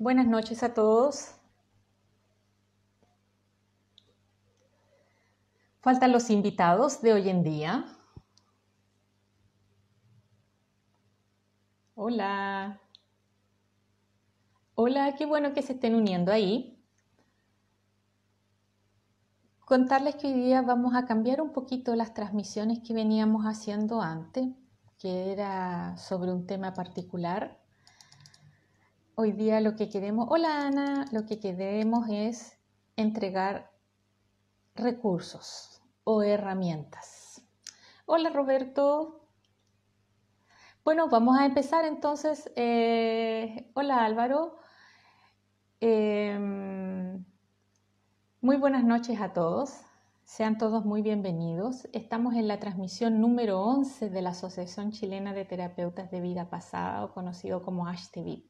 Buenas noches a todos. Faltan los invitados de hoy en día. Hola. Hola, qué bueno que se estén uniendo ahí. Contarles que hoy día vamos a cambiar un poquito las transmisiones que veníamos haciendo antes, que era sobre un tema particular. Hoy día lo que queremos, hola Ana, lo que queremos es entregar recursos o herramientas. Hola Roberto. Bueno, vamos a empezar entonces. Eh, hola Álvaro. Em, muy buenas noches a todos. Sean todos muy bienvenidos. Estamos en la transmisión número 11 de la Asociación Chilena de Terapeutas de Vida Pasada, o conocido como ASHTV.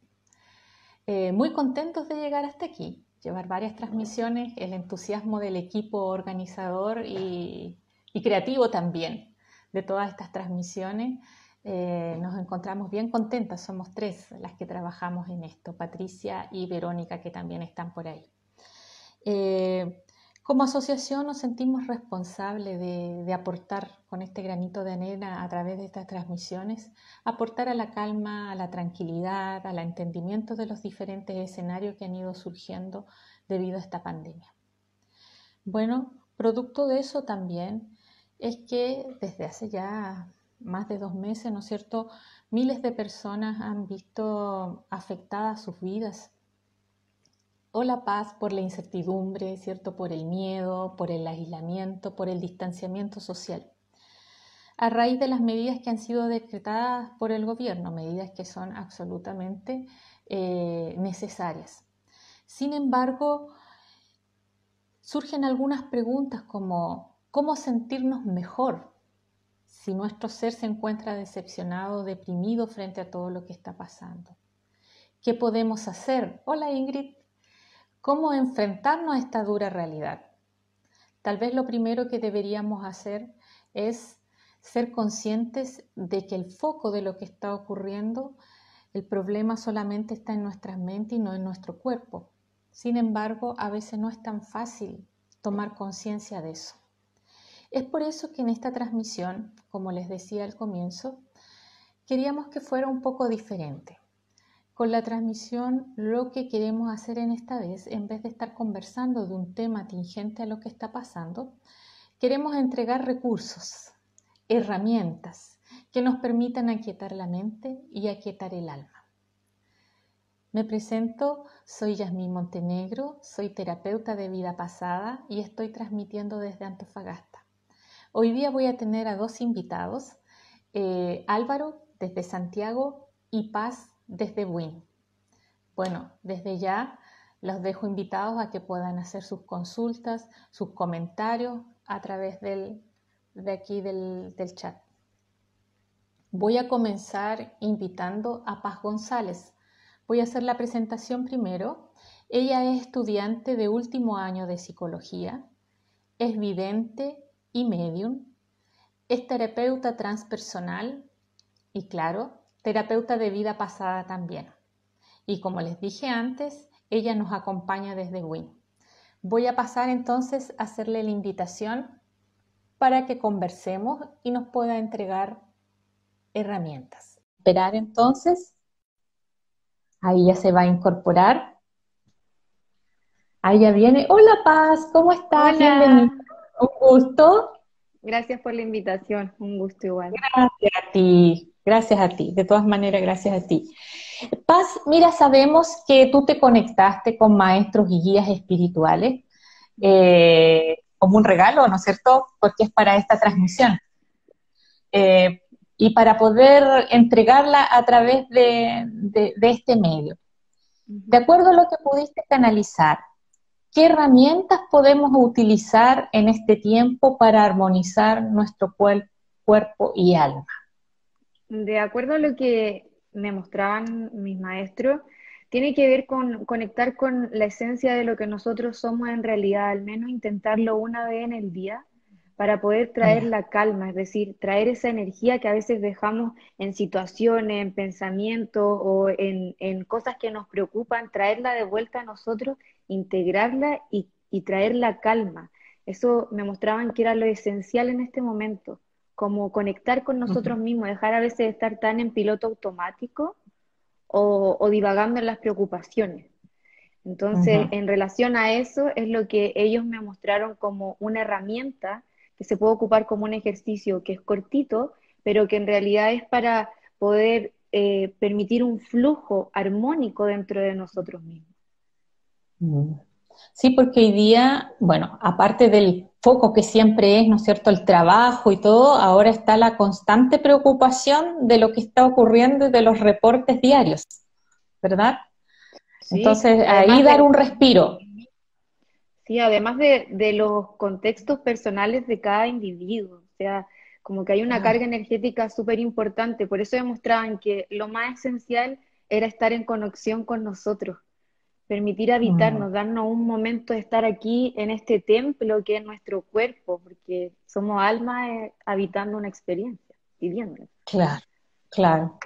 Eh, muy contentos de llegar hasta aquí, llevar varias transmisiones, el entusiasmo del equipo organizador y, creativo también de todas estas transmisiones. Eh, nos encontramos bien contentas, somos tres las que trabajamos en esto, Patricia y Verónica, que también están por ahí. Eh, como asociación nos sentimos responsables de, aportar con este granito de arena a través de estas transmisiones, aportar a la calma, a la tranquilidad, al entendimiento de los diferentes escenarios que han ido surgiendo debido a esta pandemia. Bueno, producto de eso también es que desde hace ya más de dos meses, ¿no es cierto?, miles de personas han visto afectadas sus vidas o la paz por la incertidumbre, ¿cierto? Por el miedo, por el aislamiento, por el distanciamiento social. A raíz de las medidas que han sido decretadas por el gobierno, medidas que son absolutamente eh, necesarias. Sin embargo, surgen algunas preguntas como ¿cómo sentirnos mejor si nuestro ser se encuentra decepcionado, deprimido frente a todo lo que está pasando? ¿Qué podemos hacer? Hola Ingrid, ¿Cómo enfrentarnos a esta dura realidad? Tal vez lo primero que deberíamos hacer es ser conscientes de que el foco de lo que está ocurriendo, el problema solamente está en nuestras mentes y no en nuestro cuerpo. Sin embargo, a veces no es tan fácil tomar conciencia de eso. Es por eso que en esta transmisión, como les decía al comienzo, queríamos que fuera un poco diferente. Con la transmisión lo que queremos hacer en esta vez, en vez de estar conversando de un tema tingente a lo que está pasando, queremos entregar recursos, herramientas que nos permitan aquietar la mente y aquietar el alma. Me presento, soy Yasmín Montenegro, soy terapeuta de vida pasada y estoy transmitiendo desde Antofagasta. Hoy día voy a tener a dos invitados, eh, Álvaro desde Santiago y Paz desde WIN. Bueno, desde ya los dejo invitados a que puedan hacer sus consultas, sus comentarios a través de aquí del, del chat. Voy a comenzar invitando a Paz González. Voy a hacer la presentación primero. Ella es estudiante de último año de psicología, es vidente y medium, es terapeuta transpersonal y claro, terapeuta de vida pasada también. Y como les dije antes, ella nos acompaña desde WIN. Voy a pasar entonces a hacerle la invitación para que conversemos y nos pueda entregar herramientas. Esperar entonces. Ahí ya se va a incorporar. Ahí ya viene. Hola Paz, ¿cómo estás? Bienvenida. Un gusto. Gracias por la invitación, un gusto igual. Gracias a ti. Gracias a ti, de todas maneras, gracias a ti. Paz, mira, sabemos que tú te conectaste con maestros y guías espirituales eh, como un regalo, ¿no es cierto? Porque es para esta transmisión. Eh, y para poder entregarla a través de, de este medio. De acuerdo a lo que pudiste canalizar, ¿qué herramientas podemos utilizar en este tiempo para armonizar nuestro cuerpo y alma? De acuerdo a lo que me mostraban mis maestros, tiene que ver con conectar con la esencia de lo que nosotros somos en realidad, al menos intentarlo una vez en el día, para poder traer la calma, es decir, traer esa energía que a veces dejamos en situaciones, en pensamientos o en, cosas que nos preocupan, traerla de vuelta a nosotros, integrarla y, traer la calma. Eso me mostraban que era lo esencial en este momento, como conectar con nosotros mismos, dejar a veces de estar tan en piloto automático o, divagando en las preocupaciones. Entonces, en relación a eso, es lo que ellos me mostraron como una herramienta que se puede ocupar como un ejercicio que es cortito, pero que en realidad es para poder eh, permitir un flujo armónico dentro de nosotros mismos. Sí, porque hoy día, bueno, aparte del foco que siempre es, ¿no es cierto?, el trabajo y todo, ahora está la constante preocupación de lo que está ocurriendo de los reportes diarios, ¿verdad? Entonces, ahí dar un respiro. Sí, además de, los contextos personales de cada individuo, o sea, como que hay una carga energética súper importante, por eso demostraban que lo más esencial era estar en conexión con nosotros, permitir habitarnos, darnos un momento de estar aquí en este templo que es nuestro cuerpo, porque somos almas eh, habitando una experiencia, viviendo. Claro, claro.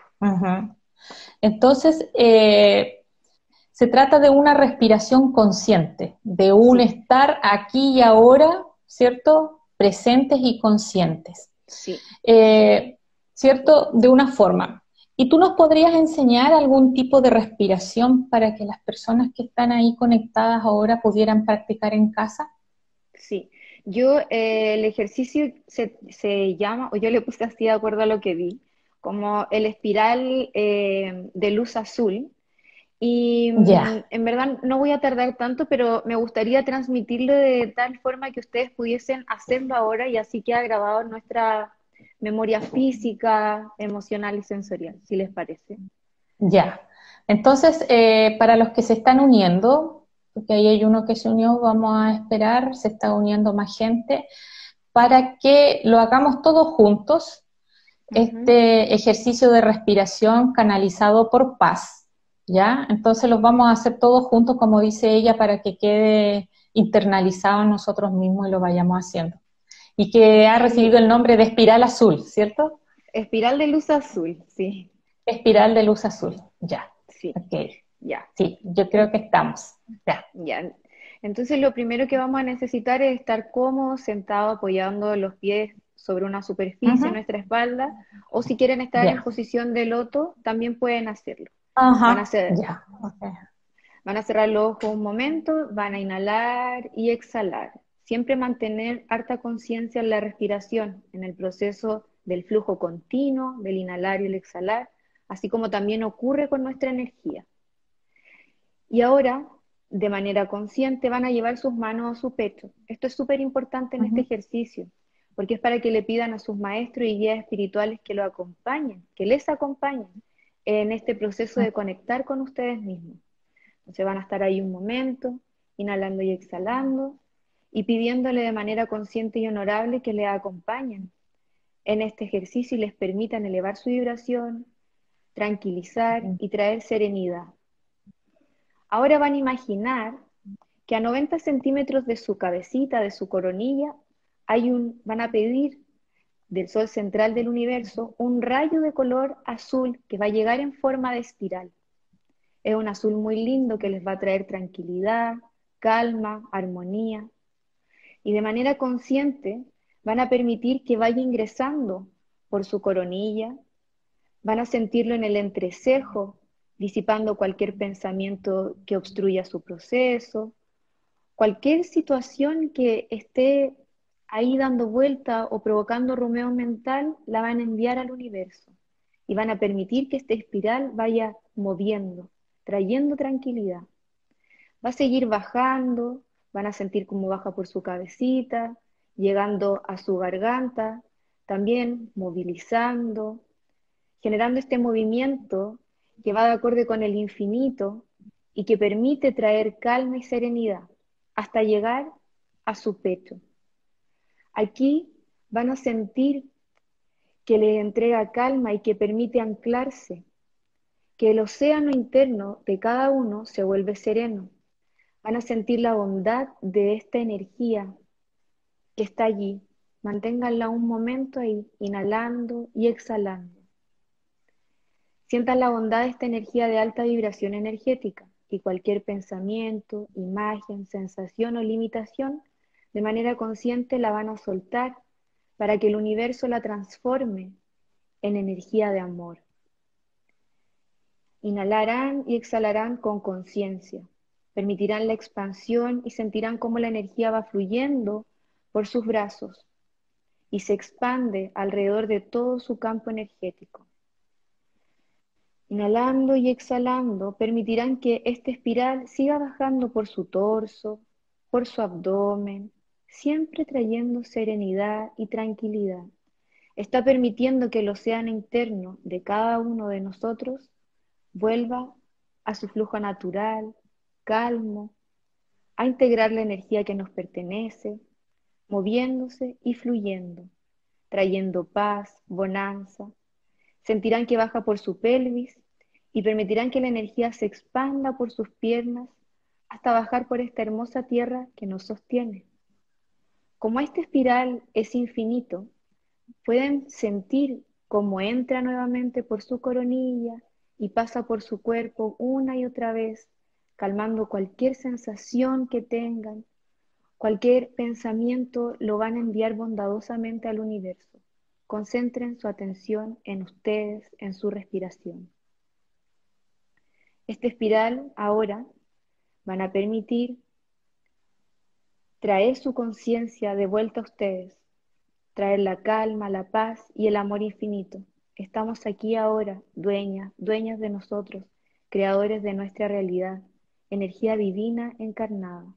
Entonces, eh, se trata de una respiración consciente, de un estar aquí y ahora, ¿cierto? Presentes y conscientes. Sí. Eh, ¿Cierto? De una forma. ¿Y tú nos podrías enseñar algún tipo de respiración para que las personas que están ahí conectadas ahora pudieran practicar en casa? Sí, yo eh, el ejercicio se, se, llama, o yo le puse así de acuerdo a lo que vi, como el espiral eh, de luz azul, y mm, en verdad no voy a tardar tanto, pero me gustaría transmitirlo de tal forma que ustedes pudiesen hacerlo ahora y así queda grabado en nuestra memoria física, emocional y sensorial, si les parece. Ya. Entonces, eh, para los que se están uniendo, porque ahí hay uno que se unió, vamos a esperar, se está uniendo más gente, para que lo hagamos todos juntos, este ejercicio de respiración canalizado por paz ¿ya? Entonces los vamos a hacer todos juntos, como dice ella, para que quede internalizado en nosotros mismos y lo vayamos haciendo. Y que ha recibido el nombre de espiral azul, ¿cierto? Espiral de luz azul, sí. Espiral de luz azul, ya. Sí. Ok, ya. Sí, yo creo que estamos. Ya. Ya. Entonces lo primero que vamos a necesitar es estar cómodos, sentados, apoyando los pies sobre una superficie nuestra espalda, o si quieren estar en posición de loto, también pueden hacerlo. Van, a cerrar los ojos un momento, van a inhalar y exhalar. Siempre mantener harta conciencia en la respiración, en el proceso del flujo continuo, del inhalar y el exhalar, así como también ocurre con nuestra energía. Y ahora, de manera consciente, van a llevar sus manos a su pecho. Esto es súper importante en este ejercicio, porque es para que le pidan a sus maestros y guías espirituales que lo acompañen, que les acompañen en este proceso de conectar con ustedes mismos. Entonces van a estar ahí un momento, inhalando y exhalando, y pidiéndole de manera consciente y honorable que le acompañen en este ejercicio y les permitan elevar su vibración, tranquilizar y traer serenidad. Ahora van a imaginar que a 90 centímetros de su cabecita, de su coronilla, hay un, van a pedir del Sol central del universo un rayo de color azul que va a llegar en forma de espiral. Es un azul muy lindo que les va a traer tranquilidad, calma, armonía. Y de manera consciente van a permitir que vaya ingresando por su coronilla, van a sentirlo en el entrecejo, disipando cualquier pensamiento que obstruya su proceso, cualquier situación que esté ahí dando vuelta o provocando rumeo mental, la van a enviar al universo y van a permitir que esta espiral vaya moviendo, trayendo tranquilidad. Va a seguir bajando, van a sentir cómo baja por su cabecita, llegando a su garganta, también movilizando, generando este movimiento que va de acuerdo con el infinito y que permite traer calma y serenidad hasta llegar a su pecho. Aquí van a sentir que les entrega calma y que permite anclarse, que el océano interno de cada uno se vuelve sereno. Van a sentir la bondad de esta energía que está allí, Manténganla un momento ahí, inhalando y exhalando. Sientan la bondad de esta energía de alta vibración energética y cualquier pensamiento, imagen, sensación o limitación, de manera consciente la van a soltar para que el universo la transforme en energía de amor. Inhalarán y exhalarán con conciencia. Permitirán la expansión y sentirán cómo la energía va fluyendo por sus brazos y se expande alrededor de todo su campo energético. Inhalando y exhalando permitirán que esta espiral siga bajando por su torso, por su abdomen, siempre trayendo serenidad y tranquilidad. Está permitiendo que el océano interno de cada uno de nosotros vuelva a su flujo natural, calmo, a integrar la energía que nos pertenece, moviéndose y fluyendo, trayendo paz, bonanza. Sentirán que baja por su pelvis y permitirán que la energía se expanda por sus piernas hasta bajar por esta hermosa tierra que nos sostiene. Como esta espiral es infinito, pueden sentir cómo entra nuevamente por su coronilla, y pasa por su cuerpo una y otra vez, calmando cualquier sensación que tengan, cualquier pensamiento lo van a enviar bondadosamente al universo. Concentren su atención en ustedes, en su respiración. Esta espiral ahora van a permitir traer su conciencia de vuelta a ustedes, traer la calma, la paz y el amor infinito. Estamos aquí ahora, dueñas, dueñas de nosotros, creadores de nuestra realidad, energía divina encarnada.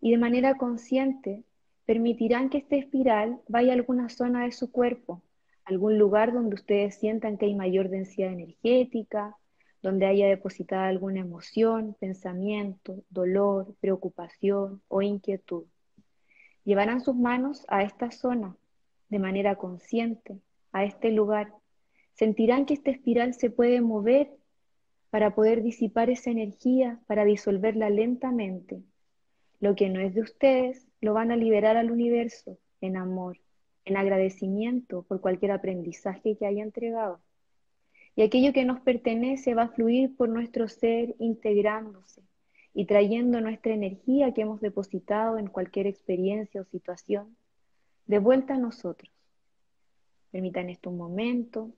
Y de manera consciente permitirán que esta espiral vaya a alguna zona de su cuerpo, algún lugar donde ustedes sientan que hay mayor densidad energética, donde haya depositada alguna emoción, pensamiento, dolor, preocupación o inquietud. Llevarán sus manos a esta zona de manera consciente a este lugar, sentirán que esta espiral se puede mover para poder disipar esa energía, para disolverla lentamente. Lo que no es de ustedes, lo van a liberar al universo en amor, en agradecimiento por cualquier aprendizaje que haya entregado. Y aquello que nos pertenece va a fluir por nuestro ser integrándose y trayendo nuestra energía que hemos depositado en cualquier experiencia o situación de vuelta a nosotros. Permitan esto un momento.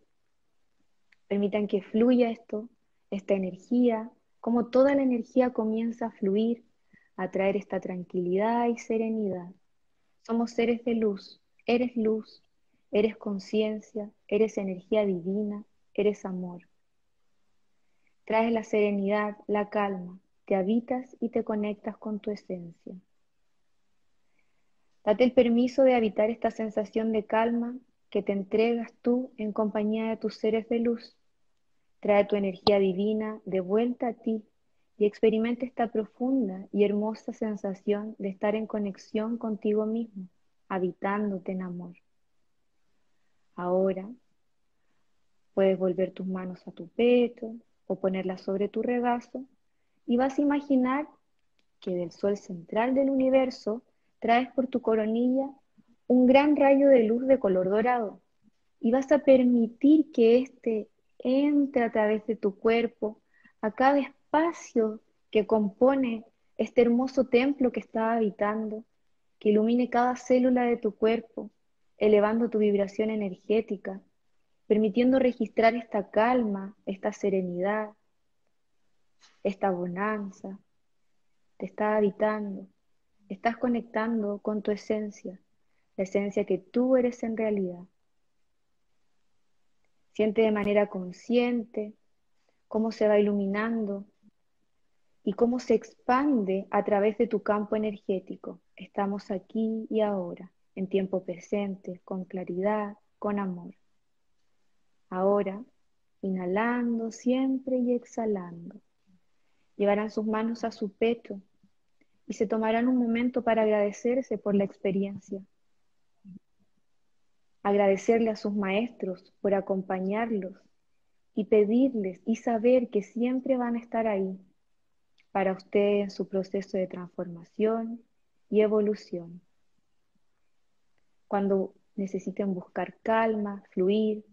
Permitan que fluya esto, esta energía, como toda la energía comienza a fluir, a traer esta tranquilidad y serenidad. Somos seres de luz, eres luz, eres conciencia, eres energía divina, eres amor. Traes la serenidad, la calma, te habitas y te conectas con tu esencia. Date el permiso de habitar esta sensación de calma que te entregas tú en compañía de tus seres de luz. Trae tu energía divina de vuelta a ti y experimenta esta profunda y hermosa sensación de estar en conexión contigo mismo, habitándote en amor. Ahora puedes volver tus manos a tu pecho o ponerlas sobre tu regazo y vas a imaginar que del sol central del universo traes por tu coronilla un gran rayo de luz de color dorado y vas a permitir que éste entre a través de tu cuerpo a cada espacio que compone este hermoso templo que está habitando, que ilumine cada célula de tu cuerpo, elevando tu vibración energética, permitiendo registrar esta calma, esta serenidad, esta bonanza. Te está habitando, estás conectando con tu esencia la esencia que tú eres en realidad. Siente de manera consciente cómo se va iluminando y cómo se expande a través de tu campo energético. Estamos aquí y ahora, en tiempo presente, con claridad, con amor. Ahora, inhalando siempre y exhalando, llevarán sus manos a su pecho y se tomarán un momento para agradecerse por la experiencia agradecerle a sus maestros por acompañarlos y pedirles y saber que siempre van a estar ahí para usted en su proceso de transformación y evolución. cuando necesiten buscar calma, fluir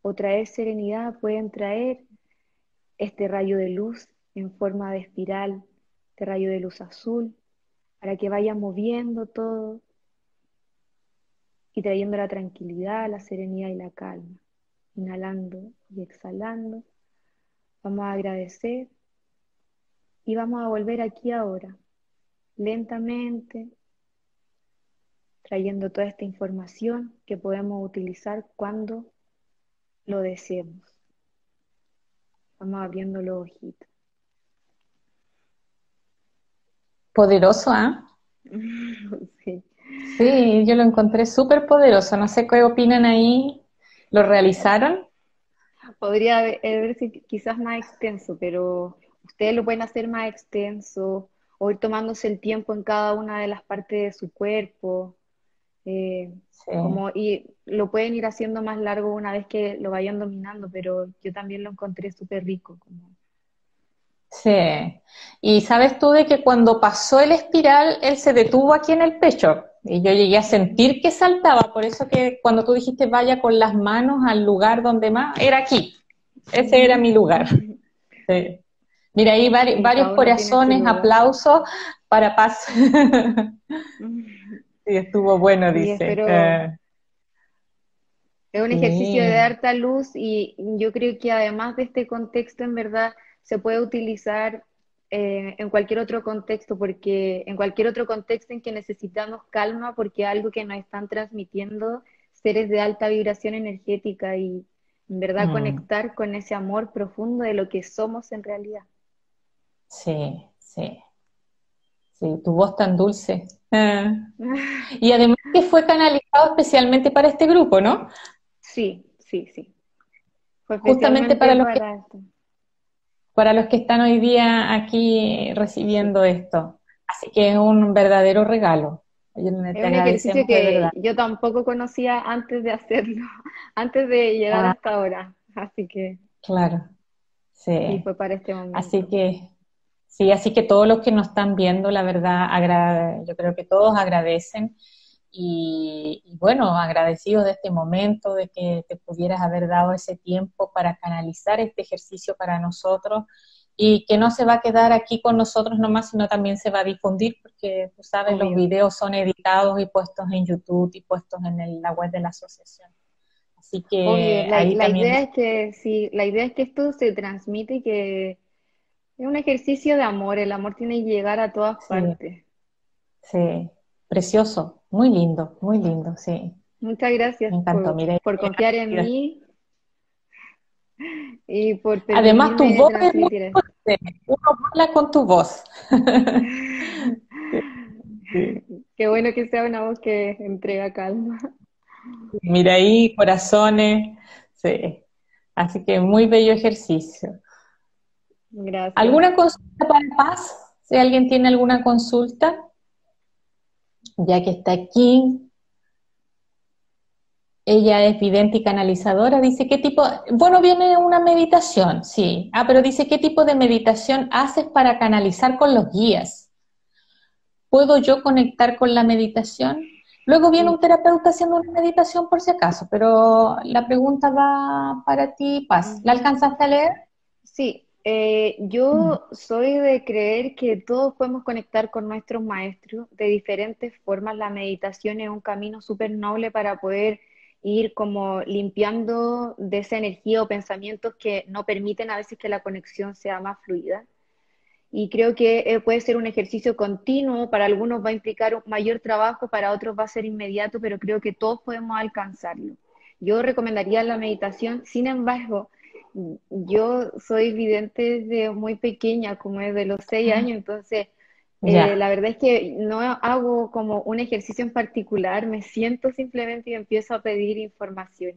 o traer serenidad, pueden traer este rayo de luz en forma de espiral, este rayo de luz azul, para que vaya moviendo todo y trayendo la tranquilidad, la serenidad y la calma. Inhalando y exhalando. Vamos a agradecer y vamos a volver aquí ahora, lentamente, trayendo toda esta información que podemos utilizar cuando lo deseemos. Vamos abriendo los ojitos. Poderoso, ¿ah? sí. Sí, yo lo encontré súper poderoso. No sé qué opinan ahí. ¿Lo realizaron? Podría verse quizás más extenso, pero ustedes lo pueden hacer más extenso o ir tomándose el tiempo en cada una de las partes de su cuerpo. Eh, como, y lo pueden ir haciendo más largo una vez que lo vayan dominando, pero yo también lo encontré súper rico. Como... Sí, y sabes tú de que cuando pasó el espiral, él se detuvo aquí en el pecho y yo llegué a sentir que saltaba, por eso que cuando tú dijiste vaya con las manos al lugar donde más, era aquí, ese era mi lugar. Mira, ahí varios corazones, aplausos para paz. Sí, estuvo bueno, dice. Eh. Es un ejercicio de harta luz y yo creo que además de este contexto, en verdad, se puede utilizar eh, en cualquier otro contexto, porque en cualquier otro contexto en que necesitamos calma, porque algo que nos están transmitiendo seres de alta vibración energética y en verdad mm. conectar con ese amor profundo de lo que somos en realidad. Sí, sí. Sí, tu voz tan dulce. Ah. Y además que fue canalizado especialmente para este grupo, ¿no? Sí, sí, sí. Justamente para los, que, para los que están hoy día aquí recibiendo esto. Así que es un verdadero regalo. Es un ejercicio que yo tampoco conocía antes de hacerlo, antes de llegar ah. hasta ahora. Así que. Claro. Sí. Y fue para este momento. Así que Sí, así que todos los que nos están viendo, la verdad, yo creo que todos agradecen y, bueno, agradecidos de este momento, de que te pudieras haber dado ese tiempo para canalizar este ejercicio para nosotros y que no se va a quedar aquí con nosotros nomás, sino también se va a difundir, porque tú sabes, los videos son editados y puestos en YouTube y puestos en la web de la asociación. Así que la, idea es que sí, la idea es que esto se transmite y que es un ejercicio de amor, el amor tiene que llegar a todas partes. Sí, precioso, muy lindo, muy lindo, sí. Muchas gracias por, por confiar en mí y por Además, tu voz es muy. Uno habla con tu voz. Qué bueno que sea una voz que entrega calma. Mira ahí, corazones. Sí. Así que muy bello ejercicio. Gracias. ¿Alguna consulta para Paz? Si alguien tiene alguna consulta, ya que está aquí. Ella es vidente y canalizadora. Dice, ¿qué tipo? Bueno, viene una meditación, sí. Ah, pero dice, ¿qué tipo de meditación haces para canalizar con los guías? ¿Puedo yo conectar con la meditación? Luego viene un terapeuta haciendo una meditación por si acaso, pero la pregunta va para ti, Paz. ¿La alcanzaste a leer? Sí, eh, yo mm. soy de creer que todos podemos conectar con nuestros maestros de diferentes formas. La meditación es un camino súper noble para poder ir como limpiando de esa energía o pensamientos que no permiten a veces que la conexión sea más fluida. Y creo que eh, puede ser un ejercicio continuo, para algunos va a implicar un mayor trabajo, para otros va a ser inmediato, pero creo que todos podemos alcanzarlo. Yo recomendaría la meditación, sin embargo, yo soy vidente desde muy pequeña, como desde los seis años, entonces eh, la verdad es que no hago como un ejercicio en particular, me siento simplemente y empiezo a pedir información.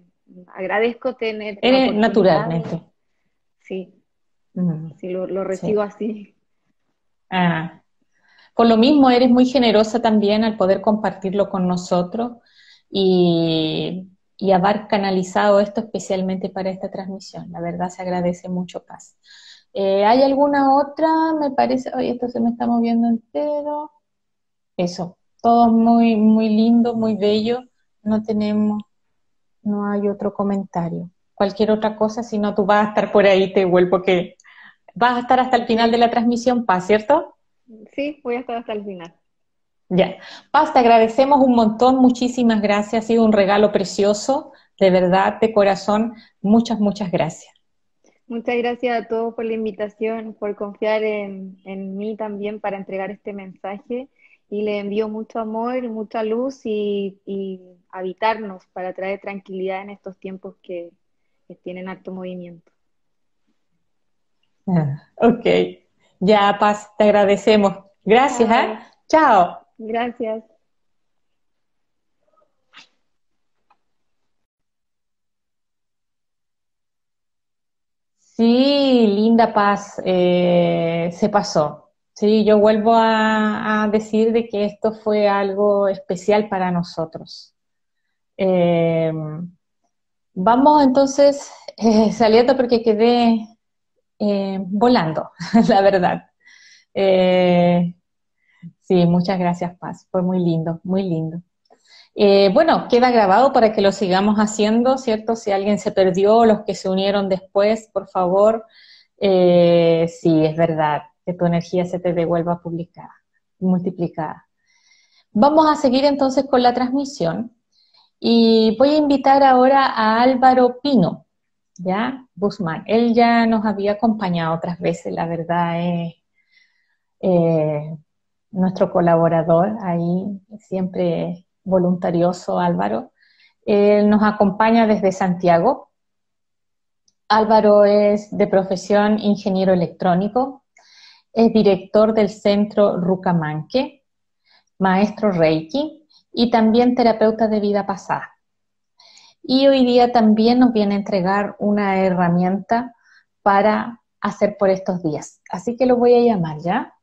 Agradezco tener... Eres naturalmente. Sí, sí, lo, recibo así. Ah. Por lo mismo, eres muy generosa también al poder compartirlo con nosotros y y haber canalizado esto especialmente para esta transmisión. La verdad se agradece mucho, Paz. Eh, ¿Hay alguna otra? Me parece, oye, esto se me está moviendo entero. Eso, todo muy, muy lindo, muy bello. no tenemos, no hay otro comentario. Cualquier otra cosa, si no, tú vas a estar por ahí, te vuelvo que vas a estar hasta el final de la transmisión, Paz, ¿cierto? Sí, voy a estar hasta el final. Ya. Paz, te agradecemos un montón, muchísimas gracias, ha sido un regalo precioso, de verdad, de corazón, muchas, muchas gracias. Muchas gracias a todos por la invitación, por confiar en, en mí también para entregar este mensaje y le envío mucho amor, mucha luz y, habitarnos para traer tranquilidad en estos tiempos que, tienen alto movimiento. Ah, ok, ya Paz, te agradecemos. Gracias, ¿eh? Chao. Gracias. Sí, linda paz, eh, se pasó. Sí, yo vuelvo a, decir de que esto fue algo especial para nosotros. Eh, vamos entonces eh, saliendo porque quedé volando, la verdad. Sí, muchas gracias, Paz. Fue muy lindo, muy lindo. Eh, bueno, queda grabado para que lo sigamos haciendo, ¿cierto? Si alguien se perdió, los que se unieron después, por favor, eh, sí, es verdad, que tu energía se te devuelva publicada, multiplicada. Vamos a seguir entonces con la transmisión y voy a invitar ahora a Álvaro Pino, ¿ya? Busman. Él ya nos había acompañado otras veces, la verdad es eh, nuestro colaborador ahí, siempre voluntarioso Álvaro. Él nos acompaña desde Santiago. Álvaro es de profesión ingeniero electrónico, es director del centro Rucamanque, maestro Reiki y también terapeuta de vida pasada. Y hoy día también nos viene a entregar una herramienta para hacer por estos días. Así que lo voy a llamar ya.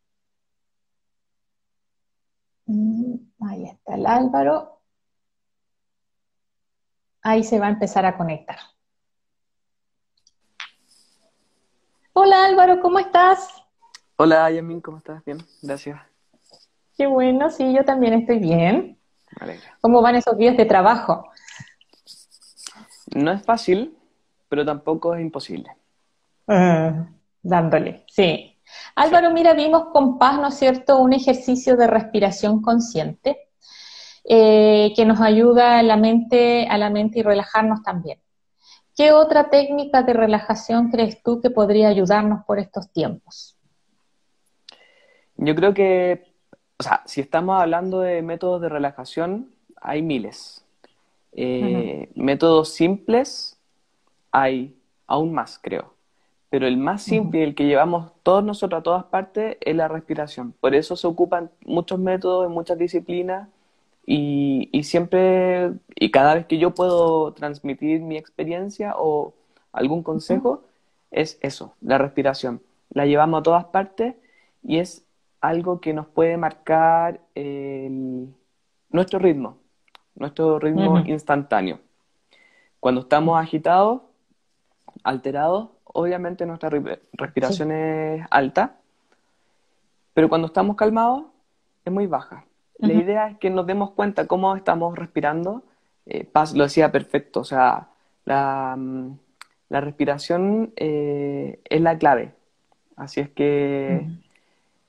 Mm, ahí está el Álvaro. Ahí se va a empezar a conectar. Hola Álvaro, ¿cómo estás? Hola Yamin, ¿cómo estás? Bien, gracias. Qué bueno, sí, yo también estoy bien. ¿Cómo van esos días de trabajo? No es fácil, pero tampoco es imposible. Ah, dándole, sí. Álvaro, mira, vimos con paz, ¿no es cierto?, un ejercicio de respiración consciente eh, que nos ayuda a la, mente, a la mente y relajarnos también. ¿Qué otra técnica de relajación crees tú que podría ayudarnos por estos tiempos? Yo creo que, o sea, si estamos hablando de métodos de relajación, hay miles. Eh, métodos simples hay aún más, creo. Pero el más simple, el que llevamos todos nosotros a todas partes, es la respiración. Por eso se ocupan muchos métodos en muchas disciplinas y, siempre, y cada vez que yo puedo transmitir mi experiencia o algún consejo, es eso, la respiración. La llevamos a todas partes y es algo que nos puede marcar nuestro ritmo, nuestro ritmo instantáneo. Cuando estamos agitados, alterados, obviamente nuestra respiración es alta, pero cuando estamos calmados es muy baja. La idea es que nos demos cuenta cómo estamos respirando. Eh, Paz lo decía perfecto, o sea, la, mm, respiración eh, es la clave. Así es que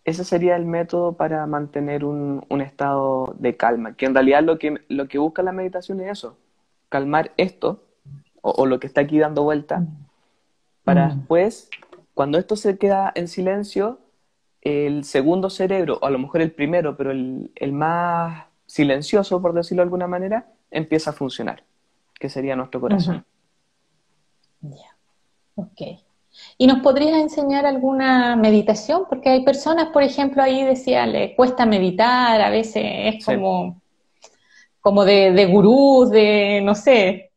ese sería el método para mantener un, estado de calma, que en realidad lo que, lo que busca la meditación es eso, calmar esto, o, lo que está aquí dando vuelta, para mm. después, cuando esto se queda en silencio, el segundo cerebro, o a lo mejor el primero, pero el, más silencioso, por decirlo de alguna manera, empieza a funcionar, que sería nuestro corazón. Ya, ok. ¿Y nos podrías enseñar alguna meditación? Porque hay personas, por ejemplo, ahí decía, le cuesta meditar, a veces es como, como de, de gurús, de, no sé.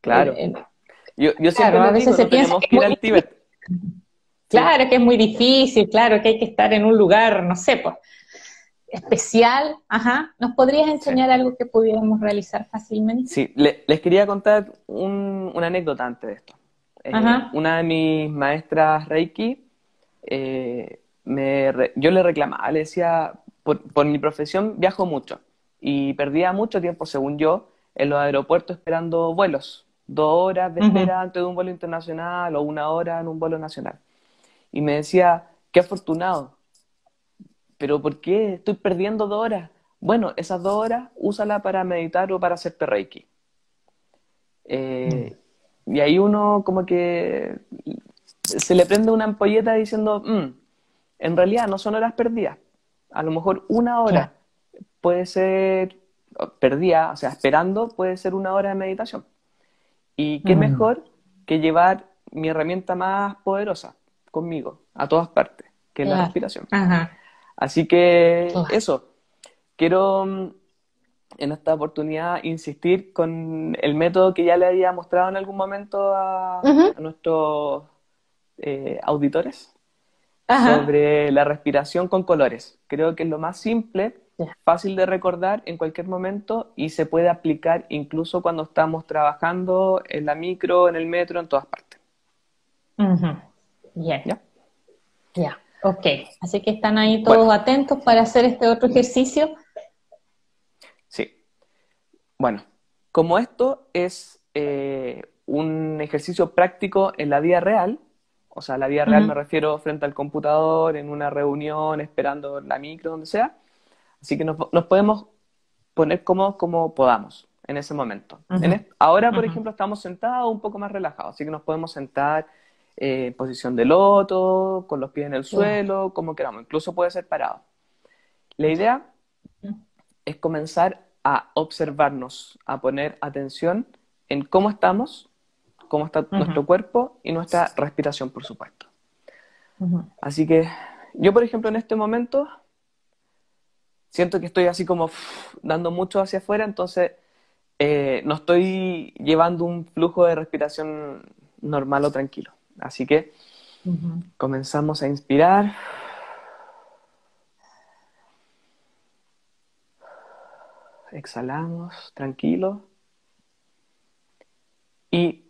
Claro. Eh, yo, yo siempre a veces se piensa que, ir al Tíbet. Claro que es muy difícil, claro que hay que estar en un lugar, no sé, pues, especial. Ajá. ¿Nos podrías enseñar algo que pudiéramos realizar fácilmente? Sí, les quería contar una anécdota antes de esto. Eh, una de mis maestras Reiki, eh, me yo le reclamaba, le decía, por, por mi profesión viajo mucho y perdía mucho tiempo, según yo, en los aeropuertos esperando vuelos, dos horas de espera antes de un vuelo internacional o una hora en un vuelo nacional. Y me decía, qué afortunado, pero ¿por qué estoy perdiendo dos horas? Bueno, esas dos horas úsala para meditar o para hacerte reiki. Eh, y ahí uno como que se le prende una ampolleta diciendo, mm, en realidad no son horas perdidas. A lo mejor una hora puede ser perdida, o sea, esperando puede ser una hora de meditación. Y qué mm. mejor que llevar mi herramienta más poderosa conmigo a todas partes, que es la respiración. Así que eso, quiero mm, en esta oportunidad insistir con el método que ya le había mostrado en algún momento a, nuestros eh, auditores sobre la respiración con colores. Creo que es lo más simple, fácil de recordar en cualquier momento y se puede aplicar incluso cuando estamos trabajando en la micro, en el metro, en todas partes. Bien. ¿Ya? Ya, ok. Así que están ahí todos atentos para hacer este otro ejercicio bueno, como esto es eh, un ejercicio práctico en la vida real, o sea, la vida real me refiero frente al computador, en una reunión, esperando la micro, donde sea, así que nos, podemos poner cómodos como podamos en ese momento. ahora, por ejemplo, estamos sentados un poco más relajados, así que nos podemos sentar eh, en posición de loto, con los pies en el suelo, como queramos, incluso puede ser parado. La idea es comenzar a observarnos, a poner atención en cómo estamos, cómo está nuestro cuerpo y nuestra respiración, por supuesto. Así que yo, por ejemplo, en este momento siento que estoy así como dando mucho hacia afuera, entonces eh, no estoy llevando un flujo de respiración normal o tranquilo. Así que comenzamos a inspirar. exhalamos, tranquilo. Y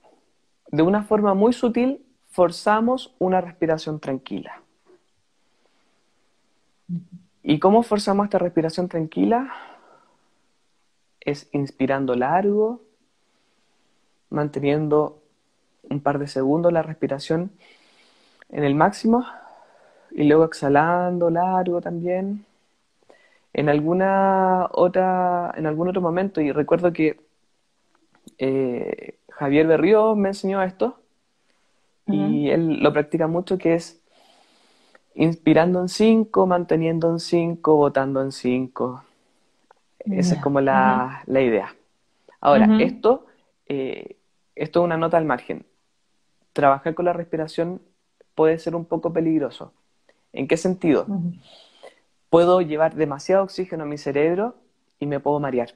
de una forma muy sutil forzamos una respiración tranquila. ¿Y cómo forzamos esta respiración tranquila? Es inspirando largo, manteniendo un par de segundos la respiración en el máximo y luego exhalando largo también en alguna otra, en algún otro momento, y recuerdo que eh, Javier Berrío me enseñó esto, y él lo practica mucho, que es inspirando en cinco, manteniendo en cinco, votando en cinco. Esa es como la, idea. Ahora, esto, eh, esto es una nota al margen. Trabajar con la respiración puede ser un poco peligroso. ¿En qué sentido? puedo llevar demasiado oxígeno a mi cerebro y me puedo marear.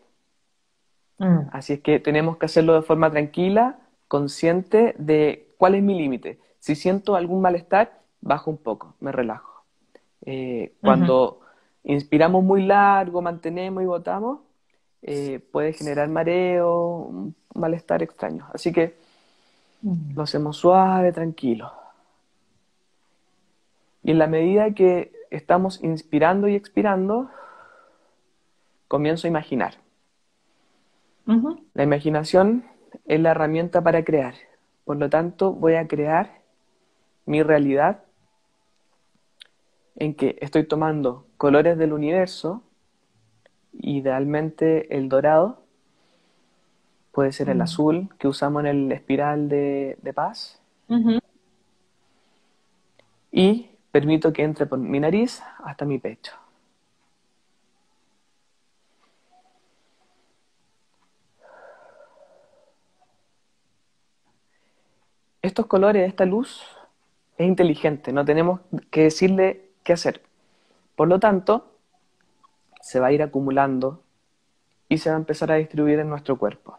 Mm. Así es que tenemos que hacerlo de forma tranquila, consciente de cuál es mi límite. Si siento algún malestar, bajo un poco, me relajo. Eh, cuando inspiramos muy largo, mantenemos y botamos, eh, puede generar mareo, un malestar extraño. Así que mm. lo hacemos suave, tranquilo. Y en la medida que estamos inspirando y expirando, comienzo a imaginar. La imaginación es la herramienta para crear. Por lo tanto, voy a crear mi realidad en que estoy tomando colores del universo, idealmente el dorado, puede ser el azul que usamos en el espiral de, paz, y Permito que entre por mi nariz hasta mi pecho. Estos colores, esta luz, es inteligente, no tenemos que decirle qué hacer. Por lo tanto, se va a ir acumulando y se va a empezar a distribuir en nuestro cuerpo.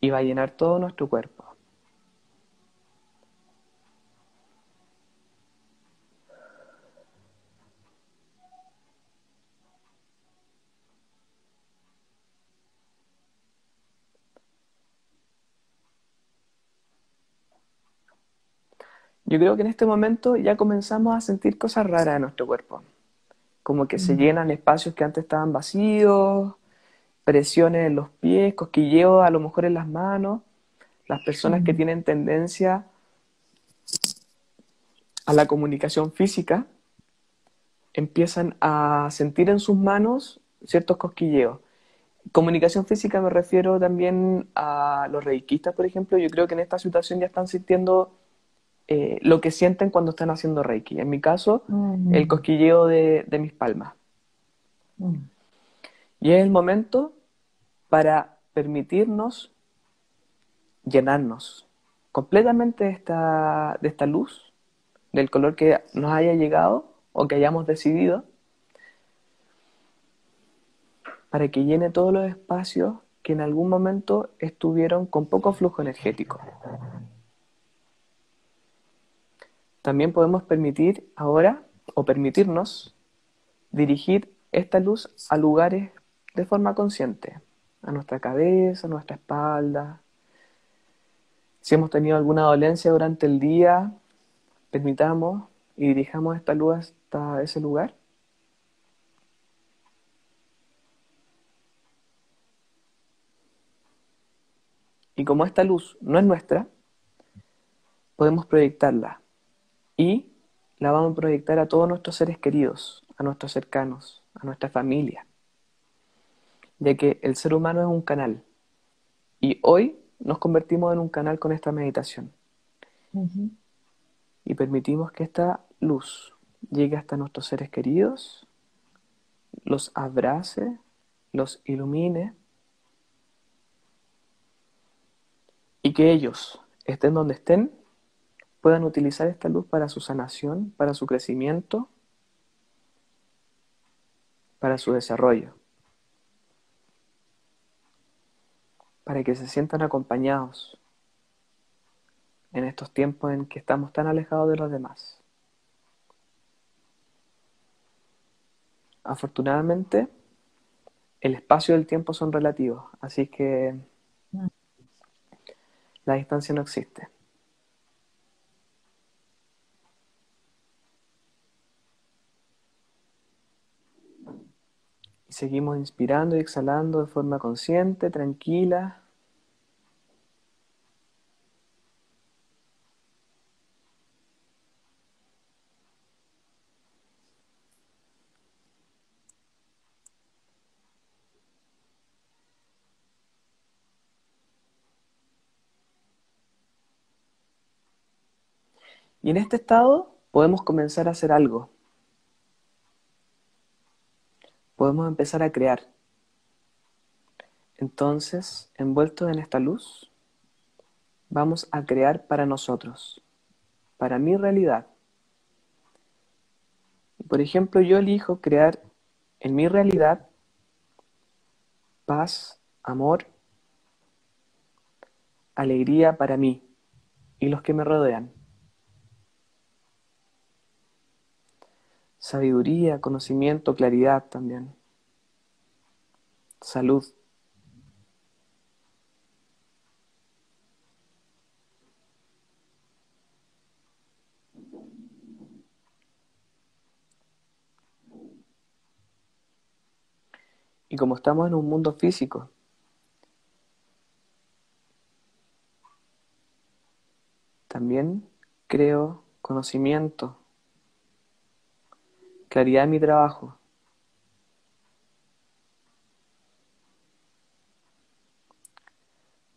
Y va a llenar todo nuestro cuerpo. Yo creo que en este momento ya comenzamos a sentir cosas raras en nuestro cuerpo, como que se llenan espacios que antes estaban vacíos, presiones en los pies, cosquilleos a lo mejor en las manos, las personas que tienen tendencia a la comunicación física empiezan a sentir en sus manos ciertos cosquilleos. Comunicación física me refiero también a los reikistas, por ejemplo. Yo creo que en esta situación ya están sintiendo eh, lo que sienten cuando están haciendo reiki. En mi caso, el cosquilleo de, mis palmas. Y es el momento para permitirnos llenarnos completamente de esta, de esta luz, del color que nos haya llegado o que hayamos decidido, para que llene todos los espacios que en algún momento estuvieron con poco flujo energético. También podemos permitir ahora o permitirnos dirigir esta luz a lugares de forma consciente, a nuestra cabeza, a nuestra espalda. Si hemos tenido alguna dolencia durante el día, permitamos y dirijamos esta luz hasta ese lugar. Y como esta luz no es nuestra, podemos proyectarla y la vamos a proyectar a todos nuestros seres queridos, a nuestros cercanos, a nuestra familia ya que el ser humano es un canal. Y hoy nos convertimos en un canal con esta meditación. Y permitimos que esta luz llegue hasta nuestros seres queridos, los abrace, los ilumine y que ellos, estén donde estén, puedan utilizar esta luz para su sanación, para su crecimiento, para su desarrollo. para que se sientan acompañados en estos tiempos en que estamos tan alejados de los demás. Afortunadamente, el espacio y el tiempo son relativos, así que la distancia no existe. Y seguimos inspirando y exhalando de forma consciente, tranquila. Y en este estado podemos comenzar a hacer algo. Podemos empezar a crear. Entonces, envueltos en esta luz, vamos a crear para nosotros, para mi realidad. Por ejemplo, yo elijo crear en mi realidad paz, amor, alegría para mí y los que me rodean. Sabiduría, conocimiento, claridad también, salud. Y como estamos en un mundo físico, también creo conocimiento, claridad en mi trabajo.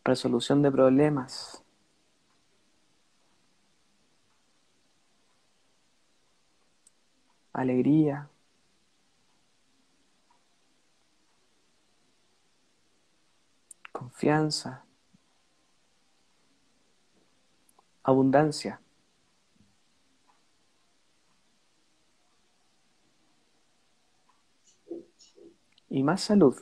Resolución de problemas. Alegría. Confianza. Abundancia. y más salud.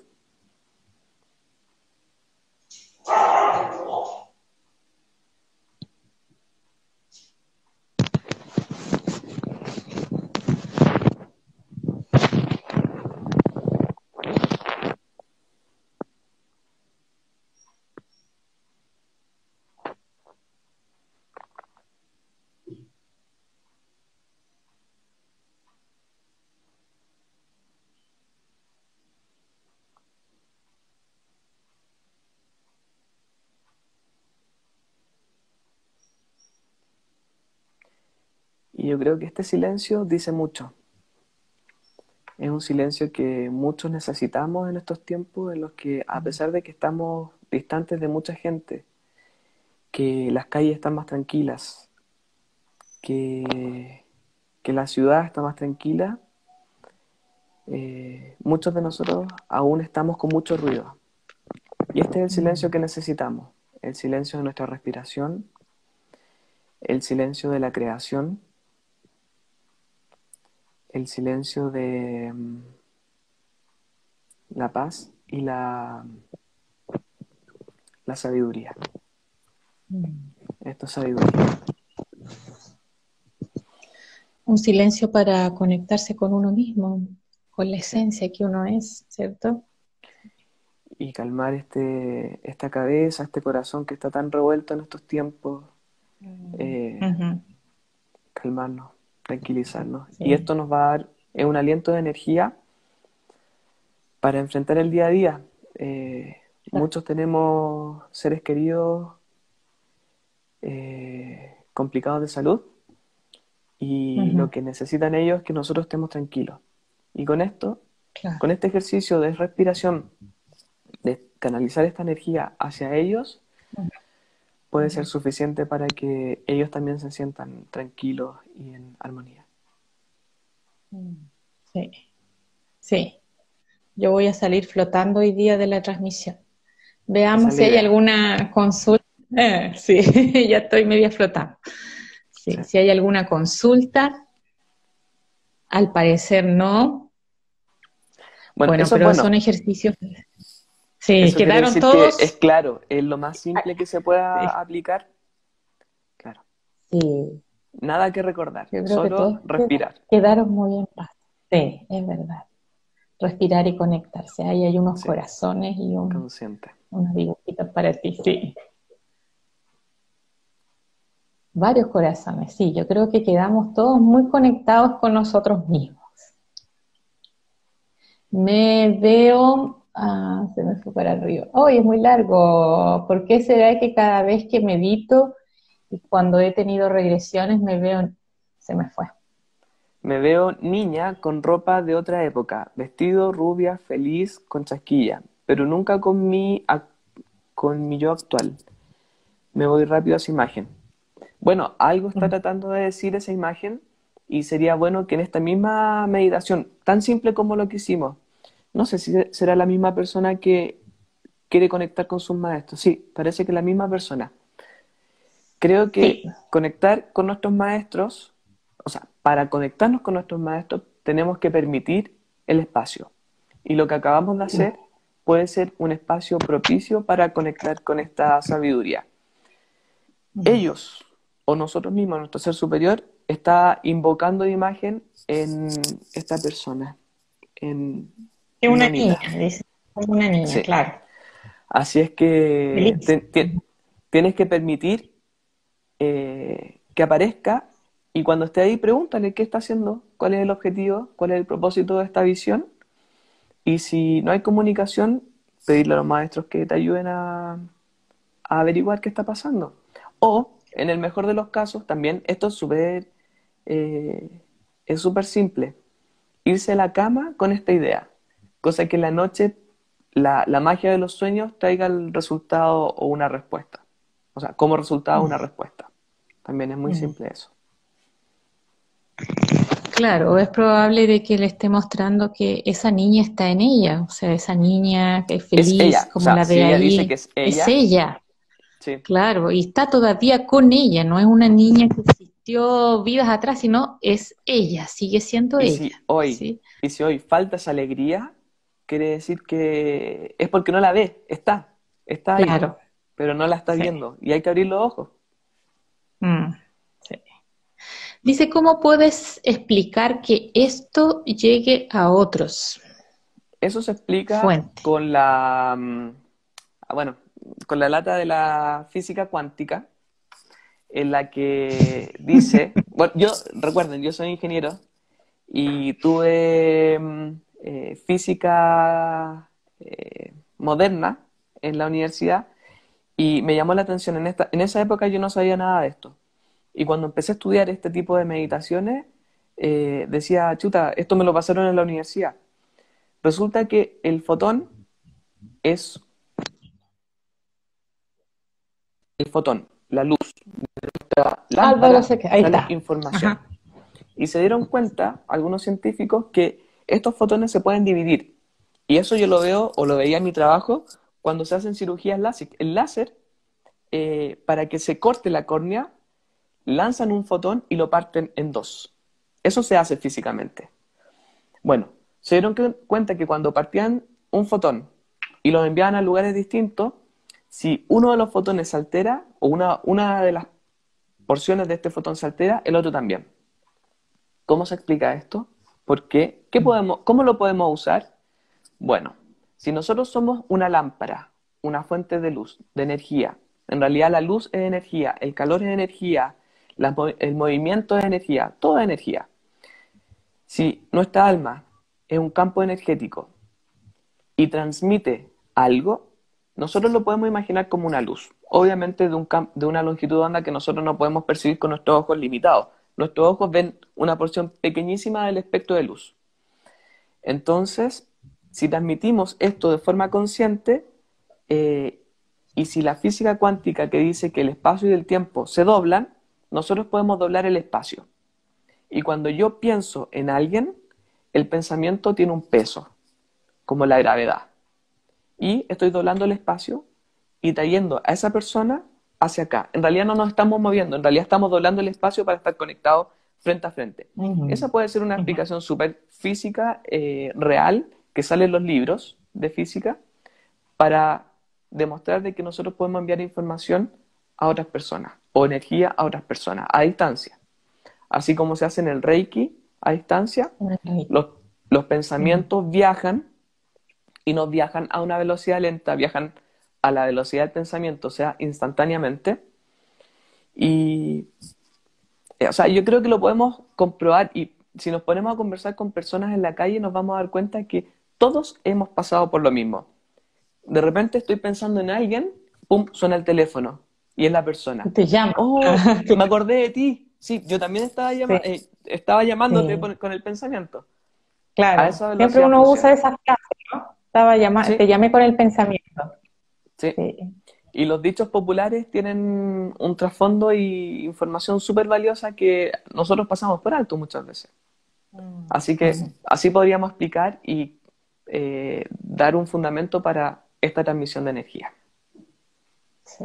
Yo creo que este silencio dice mucho. Es un silencio que muchos necesitamos en estos tiempos en los que, a pesar de que estamos distantes de mucha gente, que las calles están más tranquilas, que, que la ciudad está más tranquila, eh, muchos de nosotros aún estamos con mucho ruido. Y este es el silencio que necesitamos, el silencio de nuestra respiración, el silencio de la creación, el silencio de mm, la paz y la, la sabiduría. Esto es sabiduría. Un silencio para conectarse con uno mismo, con la esencia que uno es, ¿cierto? Y calmar este, esta cabeza, este corazón que está tan revuelto en estos tiempos. Mm. Eh, calmarnos tranquilizarnos. Y esto nos va a dar un aliento de energía para enfrentar el día a día. Eh, muchos tenemos seres queridos eh, complicados de salud y lo que necesitan ellos es que nosotros estemos tranquilos. Y con esto, con este ejercicio de respiración, de canalizar esta energía hacia ellos, puede ser suficiente para que ellos también se sientan tranquilos y en armonía. Sí, sí. Yo voy a salir flotando hoy día de la transmisión. Veamos si hay alguna consulta. Eh, sí, ya estoy media flotando. Sí, Si hay alguna consulta, al parecer no. Bueno, pero son ejercicios Sí, quedaron todos. es claro, es lo más simple que se pueda aplicar. Claro. Sí. Nada que recordar, solo respirar. Quedaron muy en paz. Sí, es verdad. Respirar y conectarse. Ahí hay unos corazones y un, Consciente. unos dibujitos para ti, sí. Varios corazones, sí. Yo creo que quedamos todos muy conectados con nosotros mismos. Me veo Ah, se me fue para arriba. Hoy es muy largo. ¿Por qué será que cada vez que medito y cuando he tenido regresiones me veo, se me fue? Me veo niña con ropa de otra época, vestido, rubia, feliz, con chasquilla, pero nunca con mi, con mi yo actual. Me voy rápido a esa imagen. Bueno, algo está mm. tratando de decir esa imagen y sería bueno que en esta misma meditación, tan simple como lo que hicimos, no sé si será la misma persona que quiere conectar con sus maestros. Sí, parece que la misma persona. Creo que conectar con nuestros maestros, o sea, para conectarnos con nuestros maestros tenemos que permitir el espacio. Y lo que acabamos de hacer puede ser un espacio propicio para conectar con esta sabiduría. Ellos o nosotros mismos, nuestro ser superior, está invocando de imagen en esta persona, en es una, niña, dice, una niña, claro. Así es que tienes que permitir eh, que aparezca y cuando esté ahí pregúntale qué está haciendo, cuál es el objetivo, cuál es el propósito de esta visión. Y si no hay comunicación, pedirle a los maestros que te ayuden a, averiguar qué está pasando. O, en el mejor de los casos, también esto es súper eh, es súper simple. Irse a la cama con esta idea cosa que en la noche la, magia de los sueños traiga el resultado o una respuesta. O sea, como resultado una mm. respuesta. También es muy mm. simple eso. Claro, es probable de que le esté mostrando que esa niña está en ella, o sea, esa niña que es feliz, como la ve ahí, es ella. Es ella. Sí. Claro, y está todavía con ella, no es una niña que existió vidas atrás, sino es ella, sigue siendo ella. hoy, Y si hoy falta esa alegría, quiere decir que es porque no la ve, está, está ahí, pero no la está viendo y hay que abrir los ojos. Mm, Dice, ¿cómo puedes explicar que esto llegue a otros? Eso se explica con la, mm, ah, bueno, con la lata de la física cuántica, en la que dice, bueno, yo, recuerden, yo soy ingeniero y tuve mm, eh, física eh, moderna en la universidad y me llamó la atención. En, esta, en esa época yo no sabía nada de esto. Y cuando empecé a estudiar este tipo de meditaciones, eh, decía, chuta, esto me lo pasaron en la universidad. Resulta que el fotón es el fotón, la luz la información. Y se dieron cuenta, algunos científicos, que estos fotones se pueden dividir. Y eso yo lo veo, o lo veía en mi trabajo, cuando se hacen cirugías láser. El láser, eh, para que se corte la córnea, lanzan un fotón y lo parten en dos. Eso se hace físicamente. Bueno, se dieron cuenta que cuando partían un fotón y lo enviaban a lugares distintos, si uno de los fotones se altera, o una, una de las porciones de este fotón se altera, el otro también. ¿Cómo se explica esto? ¿Por podemos, ¿Cómo lo podemos usar? Bueno, si nosotros somos una lámpara, una fuente de luz, de energía, en realidad la luz es energía, el calor es energía, el movimiento es energía, toda energía. Si nuestra alma es un campo energético y transmite algo, nosotros lo podemos imaginar como una luz, obviamente de, un de una longitud de onda que nosotros no podemos percibir con nuestros ojos limitados. Nuestros ojos ven una porción pequeñísima del espectro de luz. Entonces, si transmitimos esto de forma consciente, eh, y si la física cuántica que dice que el espacio y el tiempo se doblan, nosotros podemos doblar el espacio. Y cuando yo pienso en alguien, el pensamiento tiene un peso, como la gravedad y estoy doblando el espacio y trayendo a esa persona hacia acá. En realidad no nos estamos moviendo, en realidad estamos doblando el espacio para estar conectados frente a frente. Esa puede ser una explicación súper física, eh, real, que sale en los libros de física, para demostrar de que nosotros podemos enviar información a otras personas o energía a otras personas a distancia. Así como se hace en el Reiki a distancia, los, los pensamientos viajan y no viajan a una velocidad lenta, viajan a la velocidad del pensamiento, o sea, instantáneamente. Y, o sea, yo creo que lo podemos comprobar y si nos ponemos a conversar con personas en la calle nos vamos a dar cuenta que todos hemos pasado por lo mismo. De repente estoy pensando en alguien, pum, suena el teléfono y es la persona. Te llamo. Oh, me acordé de ti. Sí, yo también estaba, eh, estaba llamándote con, el pensamiento. Claro, siempre uno usa esa frase, ¿no? te llamé con el pensamiento. Sí. Y los dichos populares tienen un trasfondo y información súper valiosa que nosotros pasamos por alto muchas veces. Mm. Así que así podríamos explicar y eh, dar un fundamento para esta transmisión de energía. Sí.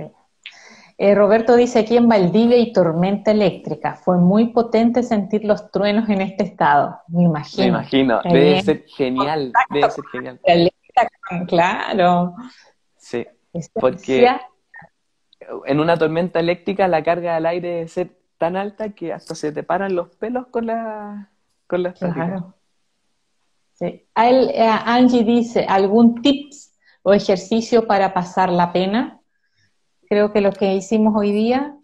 Eh, Roberto dice aquí en Valdivia y tormenta eléctrica. Fue muy potente sentir los truenos en este estado. Me imagino. Me imagino. Debe ser genial. Debe ser genial. Claro. Sí. Porque en una tormenta eléctrica la carga del aire debe ser tan alta que hasta se te paran los pelos con la, con la claro. Sí. Eh, Angie dice, ¿algún tips o ejercicio para pasar la pena? creo que lo que hicimos hoy día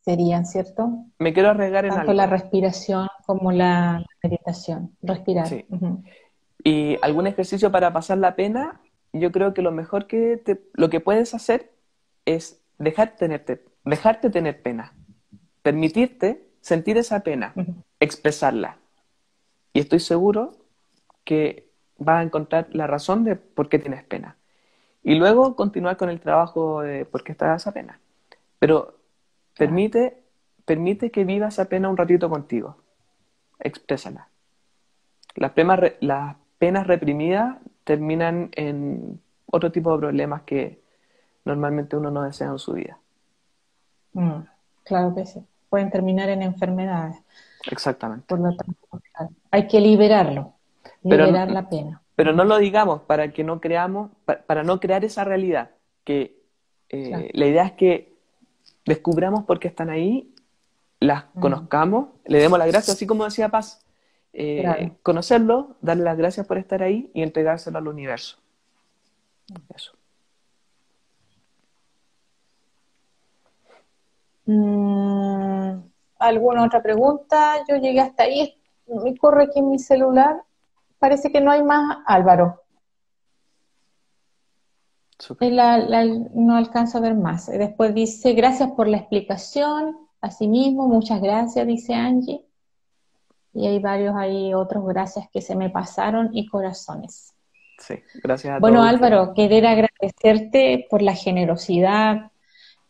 serían, ¿cierto? Me quiero arriesgar en Tanto la respiración como la meditación, respirar. Y algún ejercicio para pasar la pena, yo creo que lo mejor que lo que puedes hacer es dejar tenerte, dejarte tener pena, permitirte sentir esa pena, expresarla. Y estoy seguro que vas a encontrar la razón de por qué tienes pena. Y luego continuar con el trabajo de por qué estás esa pena. Pero permite, permite que vivas esa pena un ratito contigo. Exprésala. Las penas, las penas reprimidas terminan en otro tipo de problemas que normalmente uno no desea en su vida. Mm, claro que sí. Pueden terminar en enfermedades. Exactamente. Por lo tanto, hay que liberarlo, liberar la pena. Pero no lo digamos para que no creamos, para, no crear esa realidad, que eh, la idea es que descubramos por qué están ahí, las mm. conozcamos, le demos las gracias, así como decía Paz, eh, conocerlo, darle las gracias por estar ahí y entregárselo al universo. Eso. Mm, ¿Alguna otra pregunta? Yo llegué hasta ahí, me corre aquí en mi celular parece que no hay más Álvaro. no alcanzo a ver más. Después dice, gracias por la explicación. Asimismo, muchas gracias, dice Angie. Y hay varios ahí otros gracias que se me pasaron y corazones. Sí, gracias a Bueno, Álvaro, querer agradecerte por la generosidad,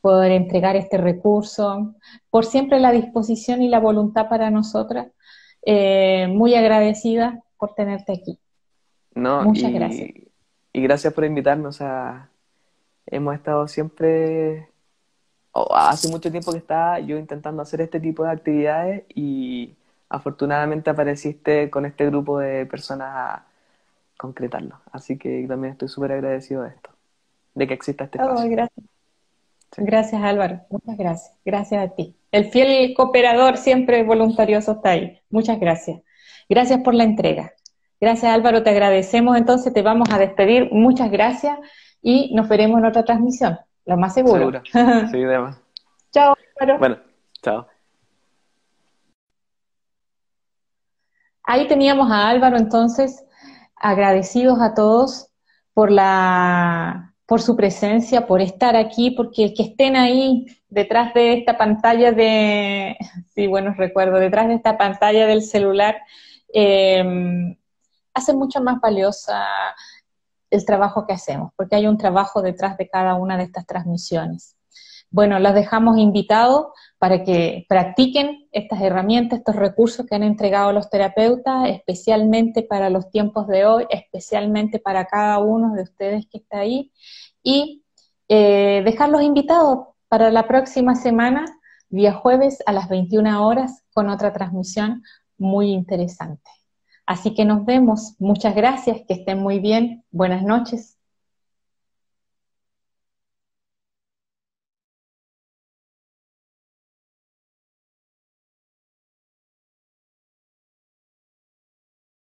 por entregar este recurso, por siempre la disposición y la voluntad para nosotras. Eh, muy agradecida por tenerte aquí. No, Muchas gracias. Y gracias por invitarnos. a hemos estado siempre, hace mucho tiempo que estaba yo intentando hacer este tipo de actividades y afortunadamente apareciste con este grupo de personas a concretarlo. Así que también estoy súper agradecido de esto, de que exista este espacio. gracias. Gracias Álvaro, muchas gracias. Gracias a ti. El fiel cooperador siempre voluntarioso está ahí. Muchas gracias. Gracias por la entrega. Gracias Álvaro, te agradecemos. Entonces te vamos a despedir. Muchas gracias y nos veremos en otra transmisión, lo más seguro. Seguro. Sí, chao Álvaro. Bueno, chao. Ahí teníamos a Álvaro entonces, agradecidos a todos por la por su presencia, por estar aquí, porque que estén ahí detrás de esta pantalla de, sí, buenos recuerdos, detrás de esta pantalla del celular, eh, hace mucho más valiosa el trabajo que hacemos, porque hay un trabajo detrás de cada una de estas transmisiones. Bueno, los dejamos invitados para que practiquen estas herramientas, estos recursos que han entregado los terapeutas, especialmente para los tiempos de hoy, especialmente para cada uno de ustedes que está ahí, y eh, dejarlos invitados para la próxima semana, día jueves a las 21 horas, con otra transmisión muy interesante. Así que nos vemos. Muchas gracias, que estén muy bien. Buenas noches.